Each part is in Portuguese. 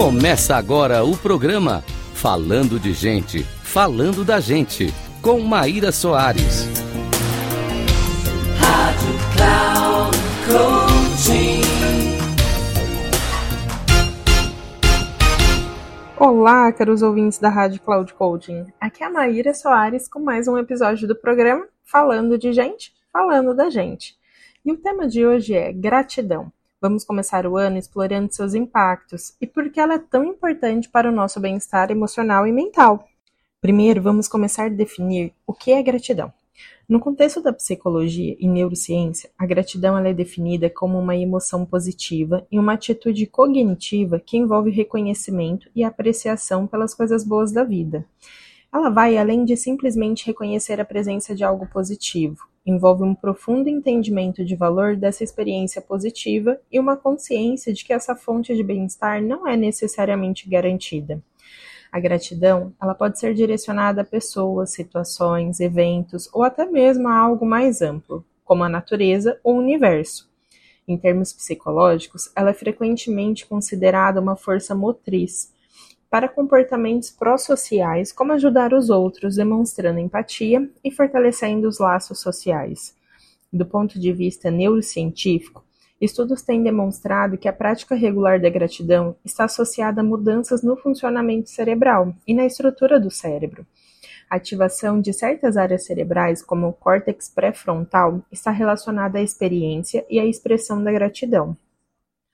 Começa agora o programa Falando de Gente, Falando da Gente, com Maíra Soares. Rádio Cloud Coaching. Olá, caros ouvintes da Rádio Cloud Coaching. Aqui é a Maíra Soares com mais um episódio do programa Falando de Gente, Falando da Gente. E o tema de hoje é gratidão. Vamos começar o ano explorando seus impactos e por que ela é tão importante para o nosso bem-estar emocional e mental. Primeiro, vamos começar a definir o que é gratidão. No contexto da psicologia e neurociência, a gratidão é definida como uma emoção positiva e uma atitude cognitiva que envolve reconhecimento e apreciação pelas coisas boas da vida. Ela vai além de simplesmente reconhecer a presença de algo positivo envolve um profundo entendimento de valor dessa experiência positiva e uma consciência de que essa fonte de bem-estar não é necessariamente garantida. A gratidão, ela pode ser direcionada a pessoas, situações, eventos ou até mesmo a algo mais amplo, como a natureza ou o universo. Em termos psicológicos, ela é frequentemente considerada uma força motriz para comportamentos pró-sociais, como ajudar os outros, demonstrando empatia e fortalecendo os laços sociais. Do ponto de vista neurocientífico, estudos têm demonstrado que a prática regular da gratidão está associada a mudanças no funcionamento cerebral e na estrutura do cérebro. A ativação de certas áreas cerebrais, como o córtex pré-frontal, está relacionada à experiência e à expressão da gratidão.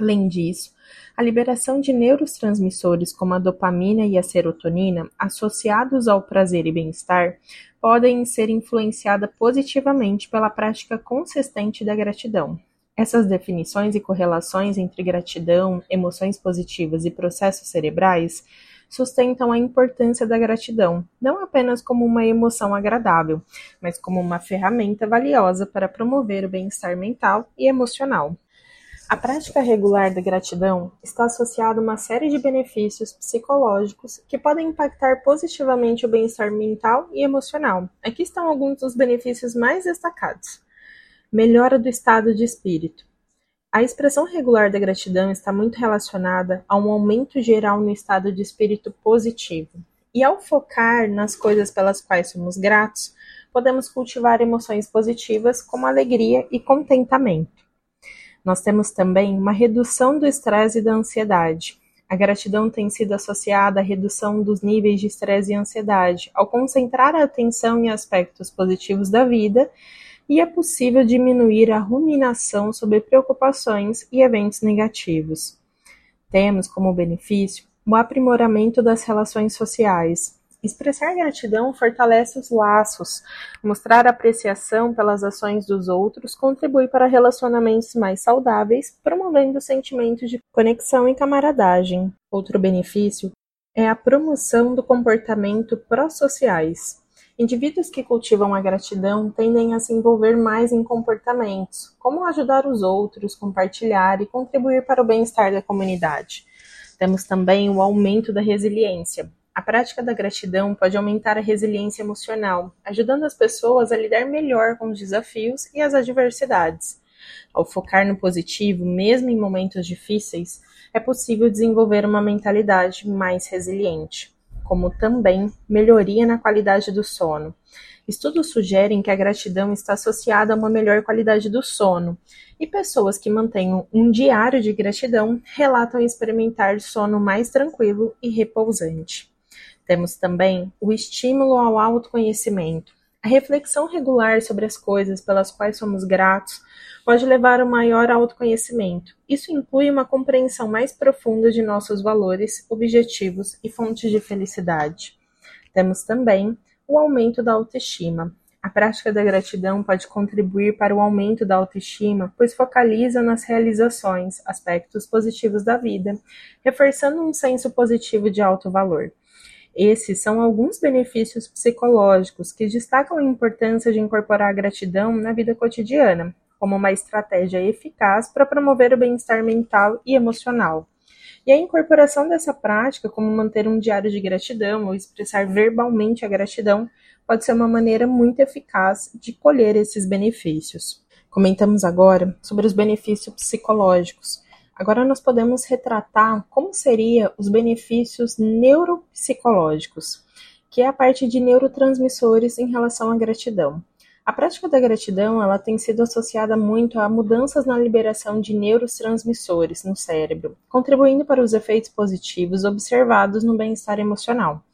Além disso, a liberação de neurotransmissores como a dopamina e a serotonina, associados ao prazer e bem-estar, podem ser influenciada positivamente pela prática consistente da gratidão. Essas definições e correlações entre gratidão, emoções positivas e processos cerebrais sustentam a importância da gratidão, não apenas como uma emoção agradável, mas como uma ferramenta valiosa para promover o bem-estar mental e emocional. A prática regular da gratidão está associada a uma série de benefícios psicológicos que podem impactar positivamente o bem-estar mental e emocional. Aqui estão alguns dos benefícios mais destacados. Melhora do estado de espírito. A expressão regular da gratidão está muito relacionada a um aumento geral no estado de espírito positivo. E ao focar nas coisas pelas quais somos gratos, podemos cultivar emoções positivas como alegria e contentamento. Nós temos também uma redução do estresse e da ansiedade. A gratidão tem sido associada à redução dos níveis de estresse e ansiedade, ao concentrar a atenção em aspectos positivos da vida, e é possível diminuir a ruminação sobre preocupações e eventos negativos. Temos como benefício o aprimoramento das relações sociais, Expressar gratidão fortalece os laços. Mostrar apreciação pelas ações dos outros contribui para relacionamentos mais saudáveis, promovendo o sentimento de conexão e camaradagem. Outro benefício é a promoção do comportamento pró-sociais. Indivíduos que cultivam a gratidão tendem a se envolver mais em comportamentos, como ajudar os outros, compartilhar e contribuir para o bem-estar da comunidade. Temos também o aumento da resiliência. A prática da gratidão pode aumentar a resiliência emocional, ajudando as pessoas a lidar melhor com os desafios e as adversidades. Ao focar no positivo, mesmo em momentos difíceis, é possível desenvolver uma mentalidade mais resiliente, como também melhoria na qualidade do sono. Estudos sugerem que a gratidão está associada a uma melhor qualidade do sono, e pessoas que mantenham um diário de gratidão relatam experimentar sono mais tranquilo e repousante. Temos também o estímulo ao autoconhecimento. A reflexão regular sobre as coisas pelas quais somos gratos pode levar a um maior autoconhecimento. Isso inclui uma compreensão mais profunda de nossos valores, objetivos e fontes de felicidade. Temos também o aumento da autoestima. A prática da gratidão pode contribuir para o aumento da autoestima, pois focaliza nas realizações, aspectos positivos da vida, reforçando um senso positivo de alto valor. Esses são alguns benefícios psicológicos que destacam a importância de incorporar a gratidão na vida cotidiana, como uma estratégia eficaz para promover o bem-estar mental e emocional. E a incorporação dessa prática, como manter um diário de gratidão ou expressar verbalmente a gratidão, pode ser uma maneira muito eficaz de colher esses benefícios. Comentamos agora sobre os benefícios psicológicos. Agora nós podemos retratar como seria os benefícios neuropsicológicos, que é a parte de neurotransmissores em relação à gratidão. A prática da gratidão ela tem sido associada muito a mudanças na liberação de neurotransmissores no cérebro, contribuindo para os efeitos positivos observados no bem-estar emocional.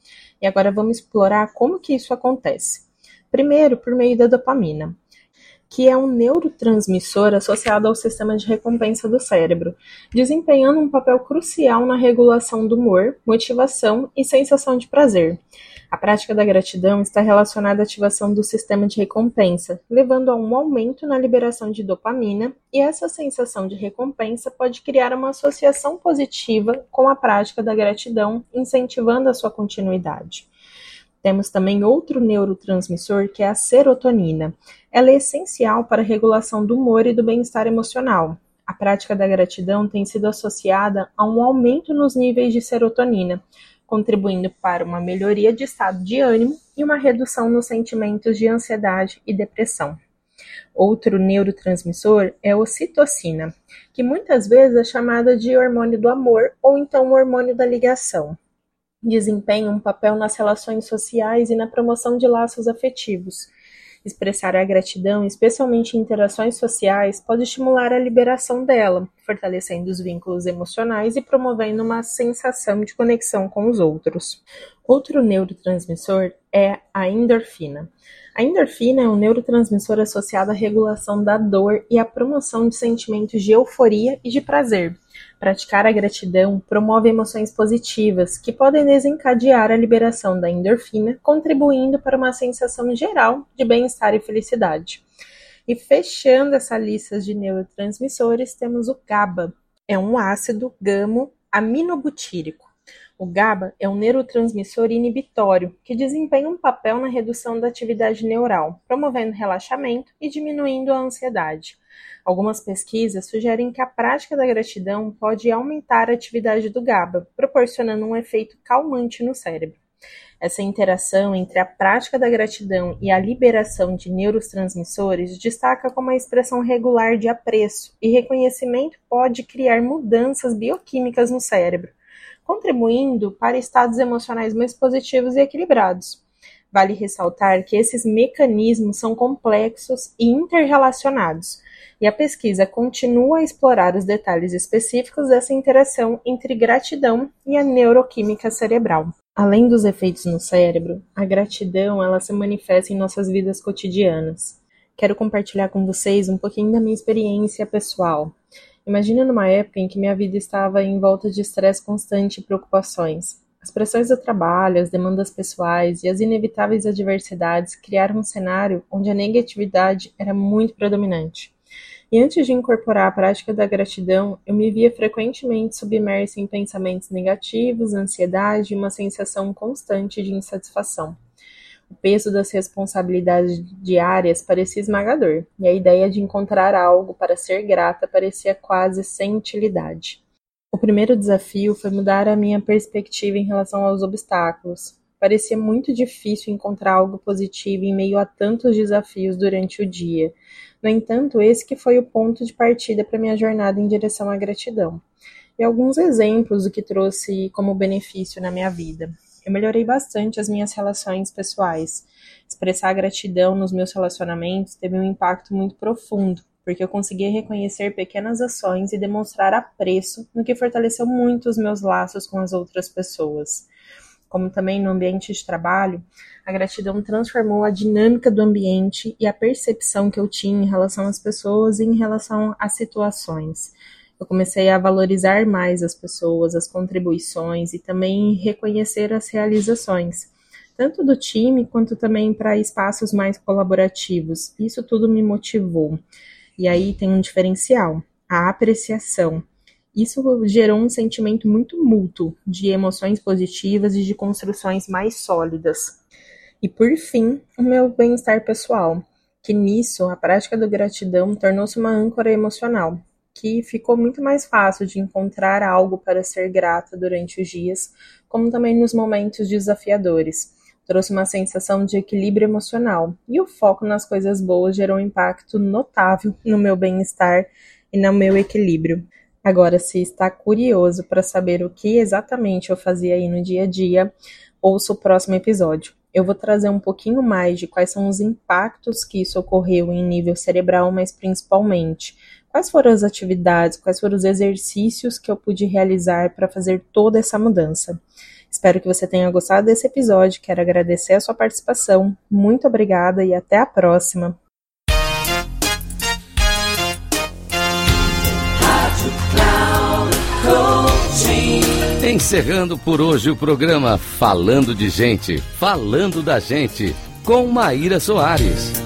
E agora vamos explorar como que isso acontece. Primeiro, por meio da dopamina que é um neurotransmissor associado ao sistema de recompensa do cérebro, desempenhando um papel crucial na regulação do humor, motivação e sensação de prazer. A prática da gratidão está relacionada à ativação do sistema de recompensa, levando a um aumento na liberação de dopamina, e essa sensação de recompensa pode criar uma associação positiva com a prática da gratidão, incentivando a sua continuidade. Temos também outro neurotransmissor que é a serotonina. Ela é essencial para a regulação do humor e do bem-estar emocional. A prática da gratidão tem sido associada a um aumento nos níveis de serotonina, contribuindo para uma melhoria de estado de ânimo e uma redução nos sentimentos de ansiedade e depressão. Outro neurotransmissor é a ocitocina, que muitas vezes é chamada de hormônio do amor ou então hormônio da ligação desempenha um papel nas relações sociais e na promoção de laços afetivos. Expressar a gratidão, especialmente em interações sociais, pode estimular a liberação dela, fortalecendo os vínculos emocionais e promovendo uma sensação de conexão com os outros. Outro neurotransmissor é a endorfina. A endorfina é um neurotransmissor associado à regulação da dor e à promoção de sentimentos de euforia e de prazer. Praticar a gratidão promove emoções positivas, que podem desencadear a liberação da endorfina, contribuindo para uma sensação geral de bem-estar e felicidade. E fechando essa lista de neurotransmissores, temos o GABA. É um ácido gamo-aminobutírico. O GABA é um neurotransmissor inibitório que desempenha um papel na redução da atividade neural, promovendo relaxamento e diminuindo a ansiedade. Algumas pesquisas sugerem que a prática da gratidão pode aumentar a atividade do GABA, proporcionando um efeito calmante no cérebro. Essa interação entre a prática da gratidão e a liberação de neurotransmissores destaca como a expressão regular de apreço e reconhecimento pode criar mudanças bioquímicas no cérebro, contribuindo para estados emocionais mais positivos e equilibrados. Vale ressaltar que esses mecanismos são complexos e interrelacionados, e a pesquisa continua a explorar os detalhes específicos dessa interação entre gratidão e a neuroquímica cerebral. Além dos efeitos no cérebro, a gratidão ela se manifesta em nossas vidas cotidianas. Quero compartilhar com vocês um pouquinho da minha experiência pessoal. Imagina numa época em que minha vida estava em volta de estresse constante e preocupações. As pressões do trabalho, as demandas pessoais e as inevitáveis adversidades criaram um cenário onde a negatividade era muito predominante. E antes de incorporar a prática da gratidão, eu me via frequentemente submersa em pensamentos negativos, ansiedade e uma sensação constante de insatisfação. O peso das responsabilidades diárias parecia esmagador, e a ideia de encontrar algo para ser grata parecia quase sem utilidade. O primeiro desafio foi mudar a minha perspectiva em relação aos obstáculos. Parecia muito difícil encontrar algo positivo em meio a tantos desafios durante o dia, no entanto, esse que foi o ponto de partida para minha jornada em direção à gratidão. E alguns exemplos do que trouxe como benefício na minha vida. Eu melhorei bastante as minhas relações pessoais. Expressar gratidão nos meus relacionamentos teve um impacto muito profundo, porque eu consegui reconhecer pequenas ações e demonstrar apreço, no que fortaleceu muito os meus laços com as outras pessoas como também no ambiente de trabalho, a gratidão transformou a dinâmica do ambiente e a percepção que eu tinha em relação às pessoas e em relação às situações. Eu comecei a valorizar mais as pessoas, as contribuições e também reconhecer as realizações, tanto do time quanto também para espaços mais colaborativos. Isso tudo me motivou. E aí tem um diferencial: a apreciação. Isso gerou um sentimento muito mútuo de emoções positivas e de construções mais sólidas. E por fim, o meu bem-estar pessoal, que nisso a prática da gratidão tornou-se uma âncora emocional, que ficou muito mais fácil de encontrar algo para ser grata durante os dias, como também nos momentos desafiadores. Trouxe uma sensação de equilíbrio emocional, e o foco nas coisas boas gerou um impacto notável no meu bem-estar e no meu equilíbrio. Agora, se está curioso para saber o que exatamente eu fazia aí no dia a dia, ouça o próximo episódio. Eu vou trazer um pouquinho mais de quais são os impactos que isso ocorreu em nível cerebral, mas principalmente quais foram as atividades, quais foram os exercícios que eu pude realizar para fazer toda essa mudança. Espero que você tenha gostado desse episódio. Quero agradecer a sua participação. Muito obrigada e até a próxima. Encerrando por hoje o programa Falando de Gente, Falando da Gente, com Maíra Soares.